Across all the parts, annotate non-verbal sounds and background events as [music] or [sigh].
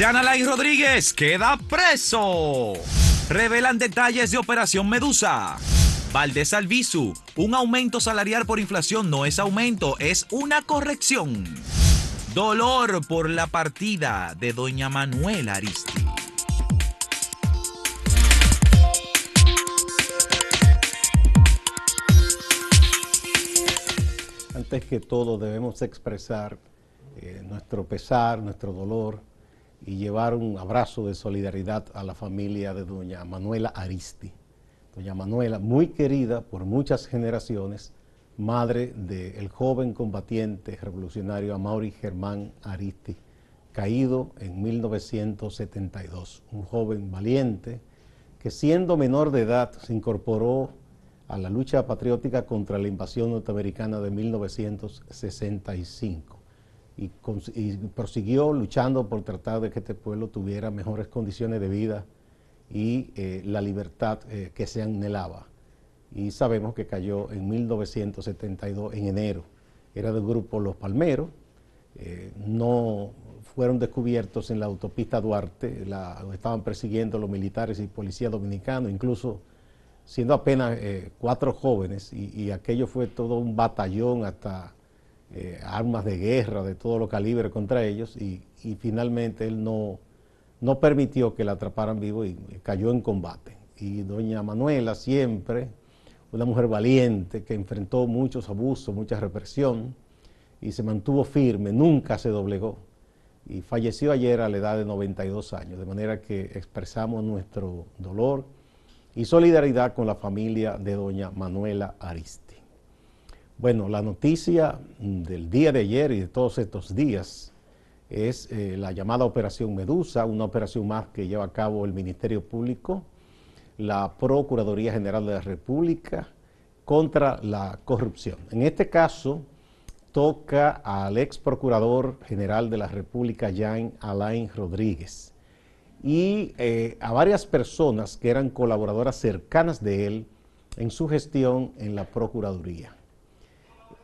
Jan Alain Rodríguez queda preso. Revelan detalles de Operación Medusa. Valdés Albizu, un aumento salarial por inflación no es aumento, es una corrección. Dolor por la partida de doña Manuela Aristi. Antes que todo debemos expresar eh, nuestro pesar, nuestro dolor y llevar un abrazo de solidaridad a la familia de doña Manuela Aristi. Doña Manuela, muy querida por muchas generaciones, madre del joven combatiente revolucionario Amaury Germán Aristi, caído en 1972. Un joven valiente que siendo menor de edad se incorporó a la lucha patriótica contra la invasión norteamericana de 1965 y, prosiguió luchando por tratar de que este pueblo tuviera mejores condiciones de vida y eh, la libertad eh, que se anhelaba. Y sabemos que cayó en 1972, en enero. Era del grupo Los Palmeros. Eh, no fueron descubiertos en la autopista Duarte, la, estaban persiguiendo los militares y policías dominicanos, incluso siendo apenas cuatro jóvenes, y, aquello fue todo un batallón hasta eh, armas de guerra de todo lo calibre contra ellos, y, finalmente él no, no, permitió que la atraparan vivo y cayó en combate. Y doña Manuela siempre, una mujer valiente que enfrentó muchos abusos, mucha represión, y se mantuvo firme, nunca se doblegó. Y falleció ayer a la edad de 92 años, de manera que expresamos nuestro dolor y solidaridad con la familia de doña Manuela Aristi. Bueno, la noticia del día de ayer y de todos estos días es eh, la llamada Operación Medusa, una operación más que lleva a cabo el Ministerio Público, la Procuraduría General de la República contra la corrupción. En este caso, toca al ex Procurador General de la República, Jean Alain Rodríguez y eh, a varias personas que eran colaboradoras cercanas de él en su gestión en la Procuraduría.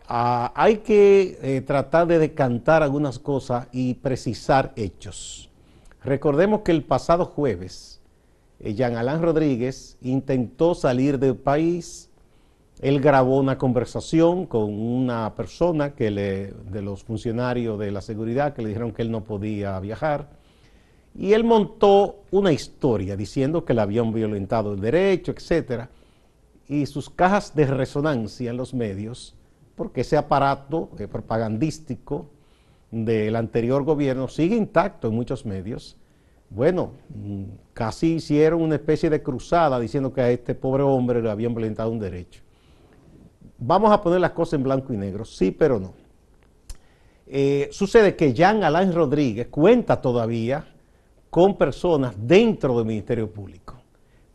Ah, hay que eh, tratar de decantar algunas cosas y precisar hechos. Recordemos que el pasado jueves, eh, Jean Alain Rodríguez intentó salir del país. Él grabó una conversación con una persona que le, de los funcionarios de la seguridad que le dijeron que él no podía viajar y él montó una historia diciendo que le habían violentado el derecho, etc. Y sus cajas de resonancia en los medios, porque ese aparato eh, propagandístico del anterior gobierno sigue intacto en muchos medios. Bueno, mm, casi hicieron una especie de cruzada diciendo que a este pobre hombre le habían violentado un derecho. Vamos a poner las cosas en blanco y negro, sí, pero no. Eh, sucede que Jean Alain Rodríguez cuenta todavía con personas dentro del Ministerio Público,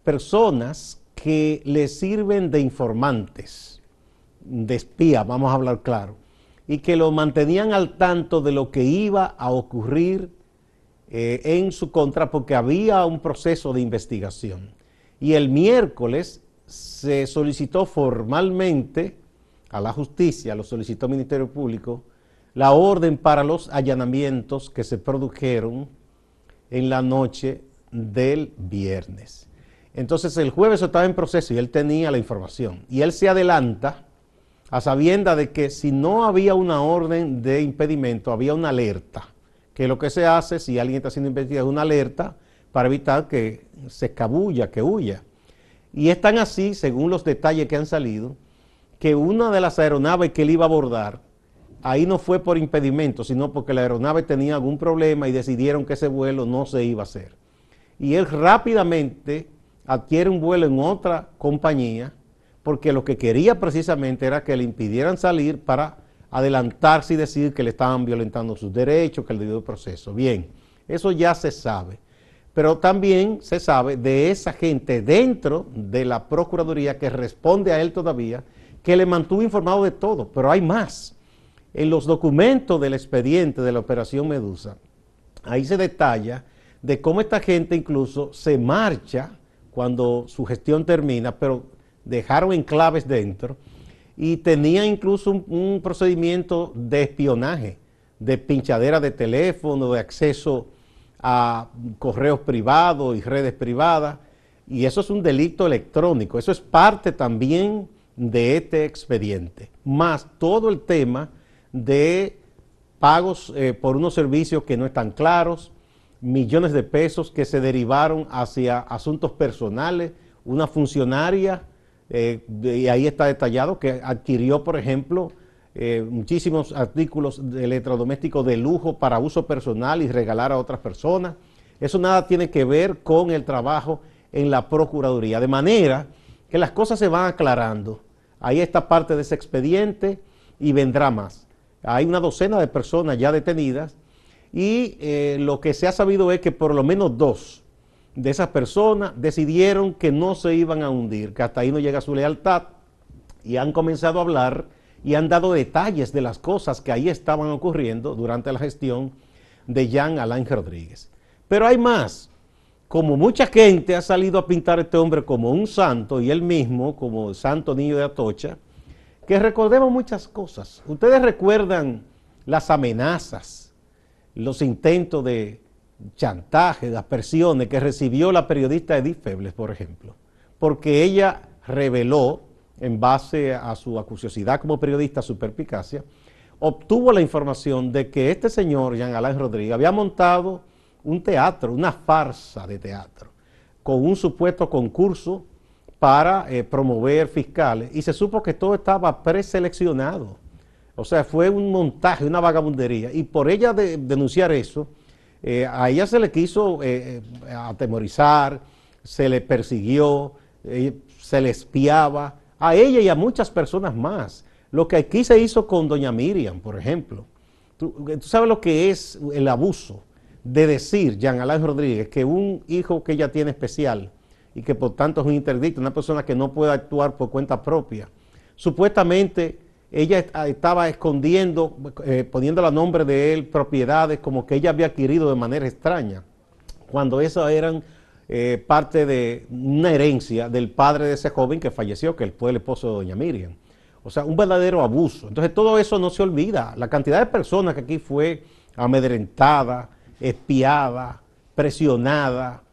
personas que le sirven de informantes, de espía, vamos a hablar claro, y que lo mantenían al tanto de lo que iba a ocurrir eh, en su contra porque había un proceso de investigación. Y el miércoles se solicitó formalmente a la justicia, lo solicitó el Ministerio Público, la orden para los allanamientos que se produjeron en la noche del viernes. Entonces el jueves estaba en proceso y él tenía la información. Y él se adelanta a sabienda de que si no había una orden de impedimento, había una alerta. Que lo que se hace si alguien está siendo investigado es una alerta para evitar que se escabulla, que huya. Y es tan así, según los detalles que han salido, que una de las aeronaves que él iba a abordar ahí no fue por impedimento, sino porque la aeronave tenía algún problema y decidieron que ese vuelo no se iba a hacer. Y él rápidamente adquiere un vuelo en otra compañía porque lo que quería precisamente era que le impidieran salir para adelantarse y decir que le estaban violentando sus derechos, que el debido proceso. Bien, eso ya se sabe. Pero también se sabe de esa gente dentro de la Procuraduría que responde a él todavía, que le mantuvo informado de todo, pero hay más en los documentos del expediente de la Operación Medusa, ahí se detalla de cómo esta gente incluso se marcha cuando su gestión termina, pero dejaron enclaves dentro y tenía incluso un, procedimiento de espionaje, de pinchadera de teléfono, de acceso a correos privados y redes privadas, y eso es un delito electrónico, eso es parte también de este expediente, más todo el tema de pagos eh, por unos servicios que no están claros, millones de pesos que se derivaron hacia asuntos personales, una funcionaria, eh, y ahí está detallado, que adquirió, por ejemplo, eh, muchísimos artículos de electrodomésticos de lujo para uso personal y regalar a otras personas. Eso nada tiene que ver con el trabajo en la Procuraduría. De manera que las cosas se van aclarando. Ahí está parte de ese expediente y vendrá más. Hay una docena de personas ya detenidas y eh, lo que se ha sabido es que por lo menos dos de esas personas decidieron que no se iban a hundir, que hasta ahí no llega su lealtad y han comenzado a hablar y han dado detalles de las cosas que ahí estaban ocurriendo durante la gestión de Jean Alain Rodríguez. Pero hay más. Como mucha gente ha salido a pintar a este hombre como un santo y él mismo como el santo niño de Atocha, que recordemos muchas cosas. Ustedes recuerdan las amenazas, los intentos de chantaje, de aspersiones que recibió la periodista Edith Febles, por ejemplo, porque ella reveló en base a su acuciosidad como periodista, su perpicacia, obtuvo la información de que este señor, Jean Alain Rodríguez, había montado un teatro, una farsa de teatro, con un supuesto concurso para eh, promover fiscales, y se supo que todo estaba preseleccionado. O sea, fue un montaje, una vagabundería. Y por ella denunciar eso, eh, a ella se le quiso eh, atemorizar, se le persiguió, se le espiaba, a ella y a muchas personas más. Lo que aquí se hizo con doña Miriam, por ejemplo. Tú, sabes lo que es el abuso de decir, Jean Alain Rodríguez, que un hijo que ella tiene especial y que por tanto es un interdicto, una persona que no puede actuar por cuenta propia, supuestamente ella estaba escondiendo, eh, poniendo el nombre de él, propiedades como que ella había adquirido de manera extraña, cuando esas eran eh, parte de una herencia del padre de ese joven que falleció, que fue el esposo de doña Miriam. O sea, un verdadero abuso. Entonces todo eso no se olvida. La cantidad de personas que aquí fue amedrentada, espiada, presionada,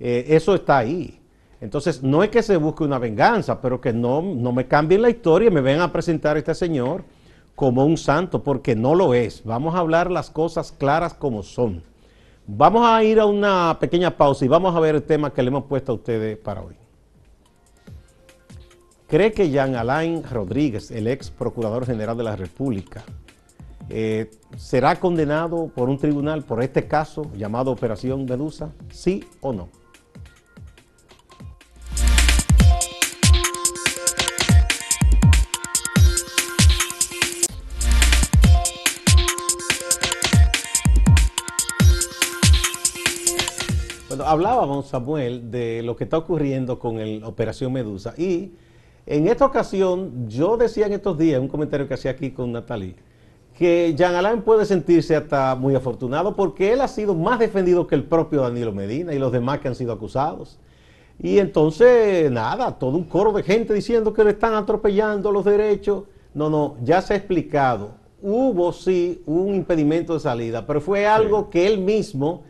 eh, eso está ahí. Entonces, no es que se busque una venganza, pero que no, no me cambien la historia y me vengan a presentar a este señor como un santo, porque no lo es. Vamos a hablar las cosas claras como son. Vamos a ir a una pequeña pausa y vamos a ver el tema que le hemos puesto a ustedes para hoy. ¿Cree que Jean Alain Rodríguez, el ex procurador general de la República, eh, será condenado por un tribunal por este caso llamado Operación Medusa? ¿Sí o no? Hablábamos, Samuel, de lo que está ocurriendo con la Operación Medusa. Y en esta ocasión, yo decía en estos días, un comentario que hacía aquí con Natalie, que Jean Alain puede sentirse hasta muy afortunado porque él ha sido más defendido que el propio Danilo Medina y los demás que han sido acusados. Y entonces, nada, todo un coro de gente diciendo que le están atropellando los derechos. No, no, ya se ha explicado. Hubo sí un impedimento de salida, pero fue algo que él mismo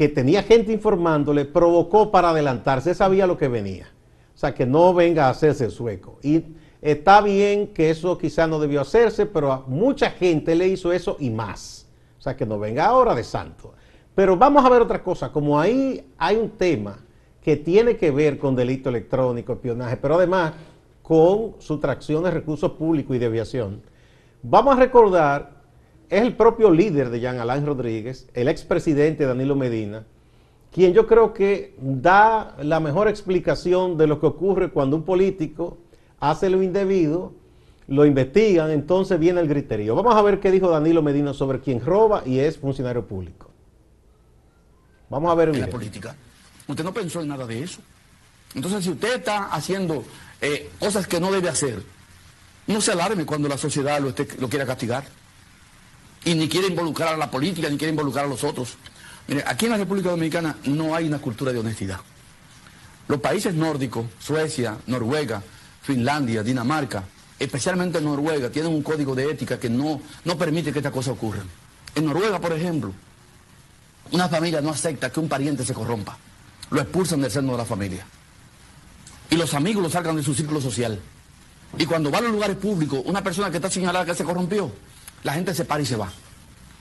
que tenía gente informándole, provocó para adelantarse, sabía lo que venía. O sea, que no venga a hacerse sueco. Y está bien que eso quizá no debió hacerse, pero a mucha gente le hizo eso y más. O sea, que no venga ahora de santo. Pero vamos a ver otra cosa, como ahí hay un tema que tiene que ver con delito electrónico, espionaje, pero además con sustracción de recursos públicos y deviación. Vamos a recordar es el propio líder de Jean Alain Rodríguez, el expresidente Danilo Medina, quien yo creo que da la mejor explicación de lo que ocurre cuando un político hace lo indebido, lo investigan, entonces viene el griterío. Vamos a ver qué dijo Danilo Medina sobre quien roba y es funcionario público. Vamos a ver la política. Usted no pensó en nada de eso. Entonces, si usted está haciendo eh, cosas que no debe hacer, no se alarme cuando la sociedad lo, lo quiera castigar y ni quiere involucrar a la política, ni quiere involucrar a los otros. Mire, aquí en la República Dominicana no hay una cultura de honestidad. Los países nórdicos, Suecia, Noruega, Finlandia, Dinamarca, especialmente Noruega, tienen un código de ética que no, no permite que estas cosas ocurran. En Noruega, por ejemplo, Una familia no acepta que un pariente se corrompa. Lo expulsan del seno de la familia. Y los amigos lo sacan de su círculo social. Y cuando va a los lugares públicos, una persona que está señalada que se corrompió, la gente se para y se va.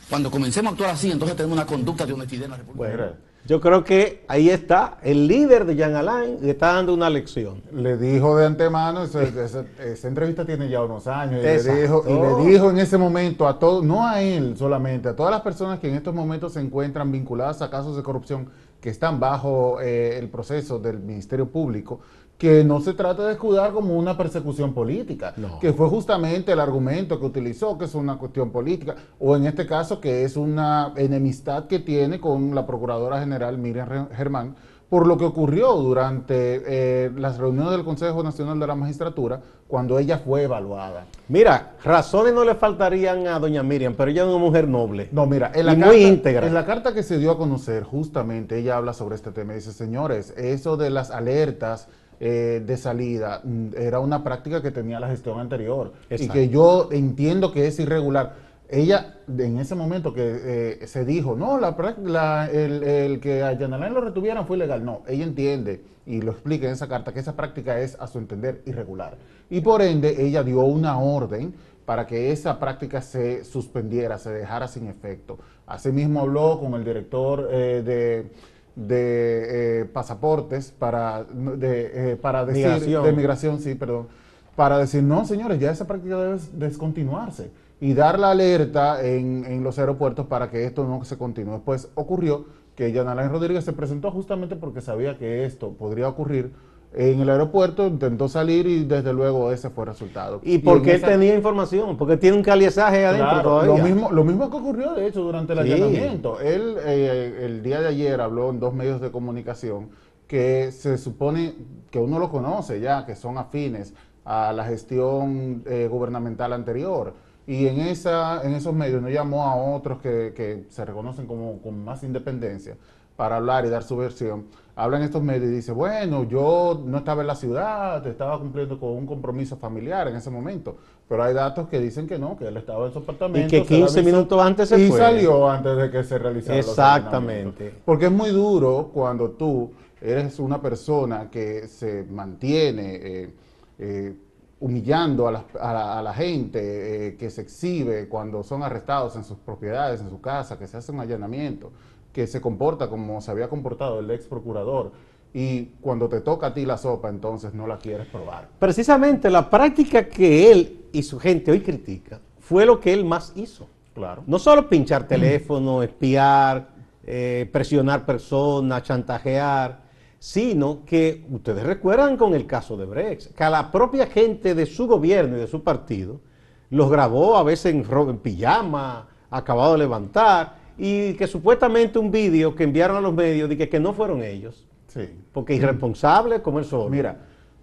Cuando comencemos a actuar así, entonces tenemos una conducta de honestidad en la República. Bueno, yo creo que ahí está el líder de Jean Alain le está dando una lección. Le dijo de antemano, esa, esa- esa entrevista tiene ya unos años, y le, dijo, y le dijo en ese momento a todos, no a él solamente, a todas las personas que en estos momentos se encuentran vinculadas a casos de corrupción que están bajo eh, el proceso del Ministerio Público, que no se trata de escudar como una persecución política, No. que fue justamente el argumento que utilizó, que es una cuestión política, o en este caso que es una enemistad que tiene con la Procuradora General Miriam Germán, por lo que ocurrió durante eh, las reuniones del Consejo Nacional de la Magistratura, cuando ella fue evaluada. Mira, razones no le faltarían a doña Miriam, pero ella es una mujer noble. No, mira, en la, Y muy carta, íntegra. en la carta que se dio a conocer, justamente ella habla sobre este tema y dice, señores, eso de las alertas eh, de salida mm, era una práctica que tenía la gestión anterior y que yo entiendo que es irregular. Ella, en ese momento que eh, se dijo, no, la, el, el que a Yanalán lo retuvieran fue ilegal. No, ella entiende y lo explica en esa carta que esa práctica es, a su entender, irregular. Y por ende, ella dio una orden para que esa práctica se suspendiera, se dejara sin efecto. Asimismo habló con el director eh, de, de, eh, pasaportes para, de, eh, para decir, Migración. de migración, sí, perdón, para decir, no, señores, ya esa práctica debe descontinuarse y dar la alerta en, en los aeropuertos para que esto no se continúe. Después ocurrió que Yanalain Rodríguez se presentó justamente porque sabía que esto podría ocurrir en el aeropuerto, intentó salir y desde luego ese fue el resultado. Y él esa- tenía información, porque tiene un caliezaje adentro Claro, todavía. Lo mismo, lo mismo que ocurrió, de hecho, durante el Sí. allanamiento. Él, eh, el día de ayer, habló en dos medios de comunicación que se supone que uno lo conoce ya, que son afines a la gestión eh, gubernamental anterior. Y en, esa, en esos medios no llamó a otros que, que se reconocen como con más independencia para hablar y dar su versión. Habla en estos medios y dice, bueno, yo no estaba en la ciudad, estaba cumpliendo con un compromiso familiar en ese momento. Pero hay datos que dicen que no, que él estaba en su apartamento. Y que se le 15 avisó minutos antes se y fue. salió antes de que se realizara Exactamente. Porque es muy duro cuando tú eres una persona que se mantiene eh, eh, humillando a la, a la- a la gente, eh, que se exhibe cuando son arrestados en sus propiedades, en su casa, que se hace un allanamiento, que se comporta como se había comportado el ex procurador. Y cuando te toca a ti la sopa, entonces no la quieres probar. Precisamente la práctica que él y su gente hoy critica fue lo que él más hizo. Claro. No solo pinchar teléfono, espiar, eh, presionar personas, chantajear, sino que ustedes recuerdan con el caso de Brex, que a la propia gente de su gobierno y de su partido los grabó a veces en, en pijama, acabado de levantar, y que supuestamente un vídeo que enviaron a los medios de que, que no fueron ellos, Sí. porque irresponsables como él solo. Mira,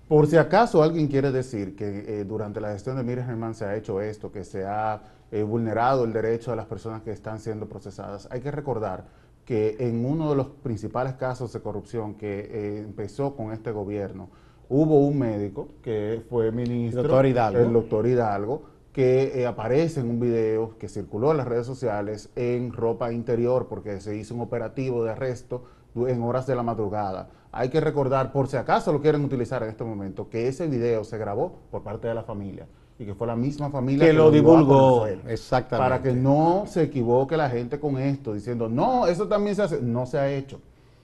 por si acaso alguien quiere decir que eh, durante la gestión de Miriam Germán se ha hecho esto, que se ha eh, vulnerado el derecho de las personas que están siendo procesadas, hay que recordar que en uno de los principales casos de corrupción que eh, empezó con este gobierno, hubo un médico que fue ministro, El doctor Hidalgo. el doctor Hidalgo, que eh, aparece en un video que circuló en las redes sociales en ropa interior porque se hizo un operativo de arresto en horas de la madrugada. Hay que recordar, por si acaso lo quieren utilizar en este momento, que ese video se grabó por parte de la familia y que fue la misma familia Que lo dio a divulgó, exactamente. Para que no se equivoque la gente con esto, diciendo, no, eso también se hace. No se ha hecho.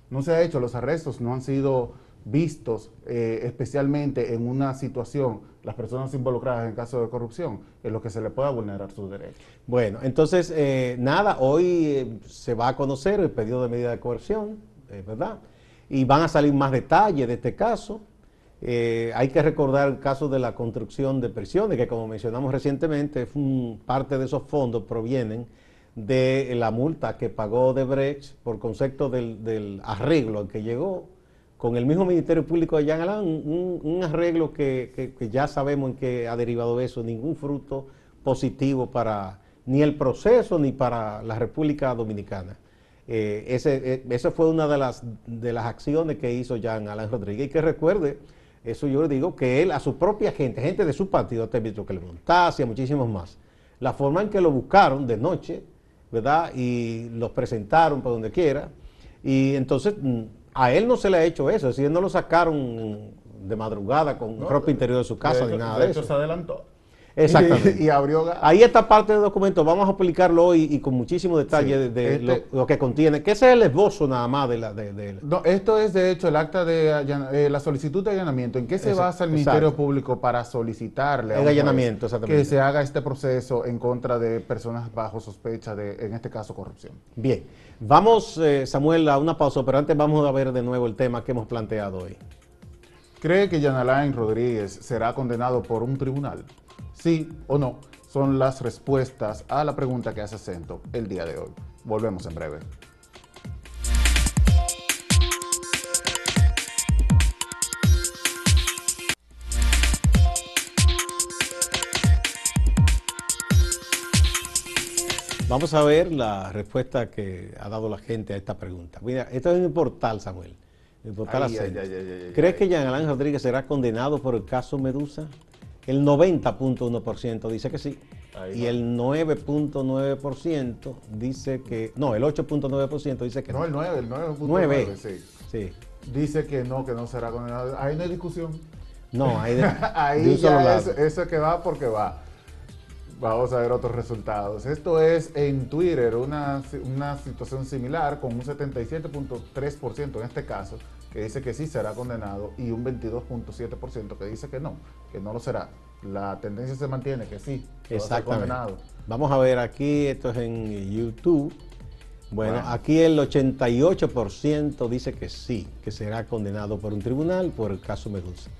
No se ha hecho. Los arrestos no han sido vistos eh, especialmente en una situación, las personas involucradas en caso de corrupción, en lo que se le pueda vulnerar sus derechos. Bueno, entonces, eh, nada, hoy eh, se va a conocer el pedido de medida de coerción, eh, ¿verdad? Y van a salir más detalles de este caso. Hay que recordar el caso de la construcción de prisiones, que como mencionamos recientemente, parte de esos fondos provienen de la multa que pagó Debrecht por concepto del, del arreglo al que llegó con el mismo Ministerio Público de Jean Alain, un, arreglo que, que- que ya sabemos en qué ha derivado eso, ningún fruto positivo para ni el proceso ni para la República Dominicana. Eh, ese, eh, esa fue una de las, de las acciones que hizo Jean Alain Rodríguez. Y que recuerde, eso yo le digo, que él a su propia gente, gente de su partido, te visto que le montase, a muchísimos más, la forma en que lo buscaron de noche ¿verdad? Y los presentaron por donde quiera. Y entonces mm, a él no se le ha hecho eso, es decir, no lo sacaron de madrugada con ropa interior de su casa ni nada de, eso. se adelantó. Exactamente. [laughs] Y, abrió. Ahí está parte del documento. Vamos a explicarlo hoy y con muchísimo detalle de, este lo, que contiene. Que ese es el esbozo nada más de la. De, No, esto es de hecho el acta de eh, la solicitud de allanamiento. ¿En qué se basa el Ministerio Público para solicitarle el allanamiento, que se haga este proceso en contra de personas bajo sospecha de, en este caso, corrupción? Bien. Vamos, eh, Samuel, a una pausa, pero antes vamos a ver de nuevo el tema que hemos planteado hoy. ¿Cree que Jan Alain Rodríguez será condenado por un tribunal? Sí o no son las respuestas a la pregunta que hace Cento el día de hoy. Volvemos en breve. Vamos a ver la respuesta que ha dado la gente a esta pregunta. Mira, esto es el portal, Samuel. ¿Crees que Jean Alain Rodríguez será condenado por el caso Medusa? El 90.1% dice que sí. y el 9.9% dice que. No, el 8.9% dice que no. No, el 9, el 9.9, sí. sí. Dice que no, que no será condenado. Ahí no hay discusión. No, ahí, de, [laughs] ahí ya es, eso que va porque va. Vamos a ver otros resultados. Esto es en Twitter una, una situación similar con un 77.3% en este caso que dice que sí será condenado y un 22.7% que dice que no, que no lo será. La tendencia se mantiene que sí, que va a ser condenado. Vamos a ver aquí, esto es en YouTube. Bueno, aquí el 88% dice que sí, que será condenado por un tribunal por el caso Medusa.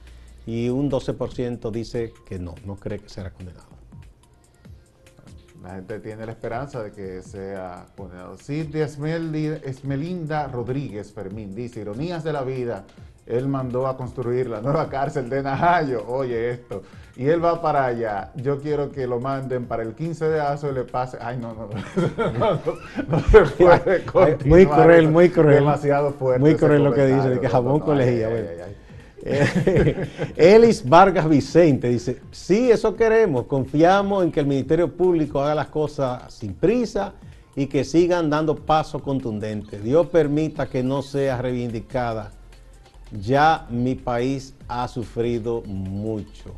Y un 12% dice que no, no cree que será condenado. La gente tiene la esperanza de que sea condenado. Cintia Esmelinda Rodríguez Fermín dice, ironías de la vida, él mandó a construir la nueva cárcel de Najayo, oye esto, y él va para allá, yo quiero que lo manden para el 15 de azo y le pase, ay no, no, no, [laughs] no, se [laughs] puede continuar. Muy cruel, muy cruel. Demasiado fuerte. Muy cruel lo que dice, de que jabón colegía. [laughs] Elis Vargas Vicente dice, sí, eso queremos, confiamos en que el Ministerio Público haga las cosas sin prisa y que sigan dando pasos contundentes. Dios permita que no sea reivindicada. Ya mi país ha sufrido mucho.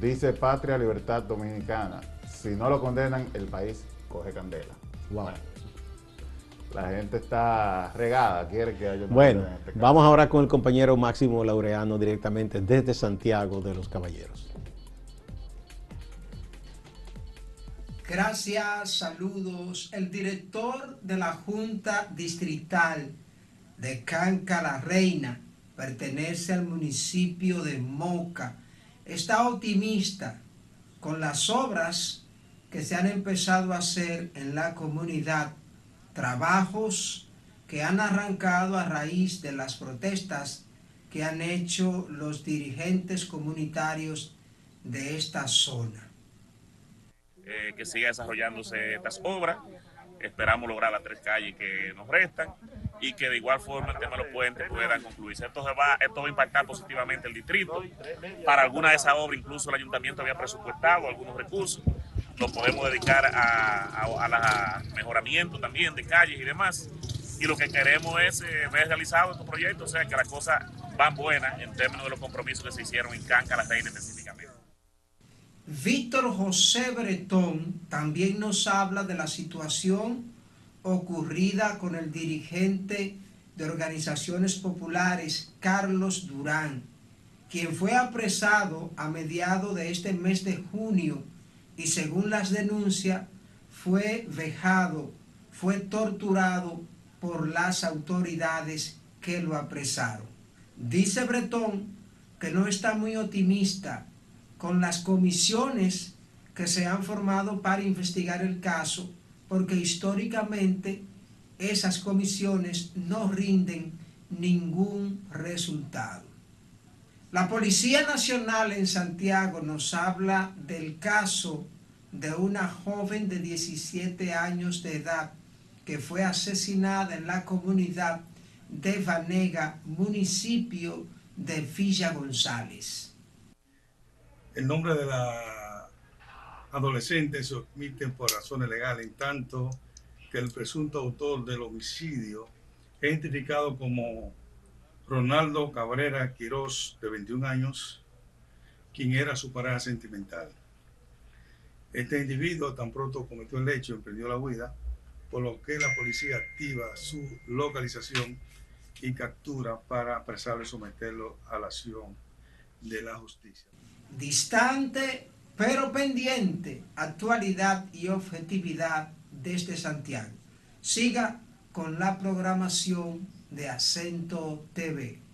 Dice Patria Libertad Dominicana, si no lo condenan, el país coge candela. Wow. La gente está regada, quiere que haya Bueno, este vamos ahora con el compañero Máximo Laureano directamente desde Santiago de los Caballeros. Gracias, saludos. El director de la Junta Distrital de Canca la Reina, pertenece al municipio de Moca, está optimista con las obras que se han empezado a hacer en la comunidad trabajos que han arrancado a raíz de las protestas que han hecho los dirigentes comunitarios de esta zona. Eh, que siga desarrollándose estas obras. Esperamos lograr las tres calles que nos restan y que de igual forma el tema de los puentes pueda concluirse. Esto, va, esto va a impactar positivamente el distrito. Para alguna de esas obras incluso el ayuntamiento había presupuestado algunos recursos lo podemos dedicar a, a, mejoramiento también de calles y demás. Y lo que queremos es eh, ver realizado estos proyectos, o sea, que las cosas van buenas en términos de los compromisos que se hicieron en Canca, la Reina específicamente. Víctor José Bretón también nos habla de la situación ocurrida con el dirigente de organizaciones populares, Carlos Durán, quien fue apresado a mediados de este mes de junio y según las denuncias fue vejado, fue torturado por las autoridades que lo apresaron. Dice Bretón que no está muy optimista con las comisiones que se han formado para investigar el caso, porque históricamente esas comisiones no rinden ningún resultado. La Policía Nacional en Santiago nos habla del caso de una joven de 17 años de edad que fue asesinada en la comunidad de Vanega, municipio de Villa González. El nombre de la adolescentes se omiten por razones legales, en tanto que el presunto autor del homicidio es identificado como Ronaldo Cabrera Quirós, de 21 años, quien era su pareja sentimental. Este individuo tan pronto cometió el hecho emprendió la huida, por lo que la policía activa su localización y captura para apresarlo y someterlo a la acción de la justicia. Distante pero pendiente, actualidad y objetividad desde Santiago. Siga con la programación de Acento TV.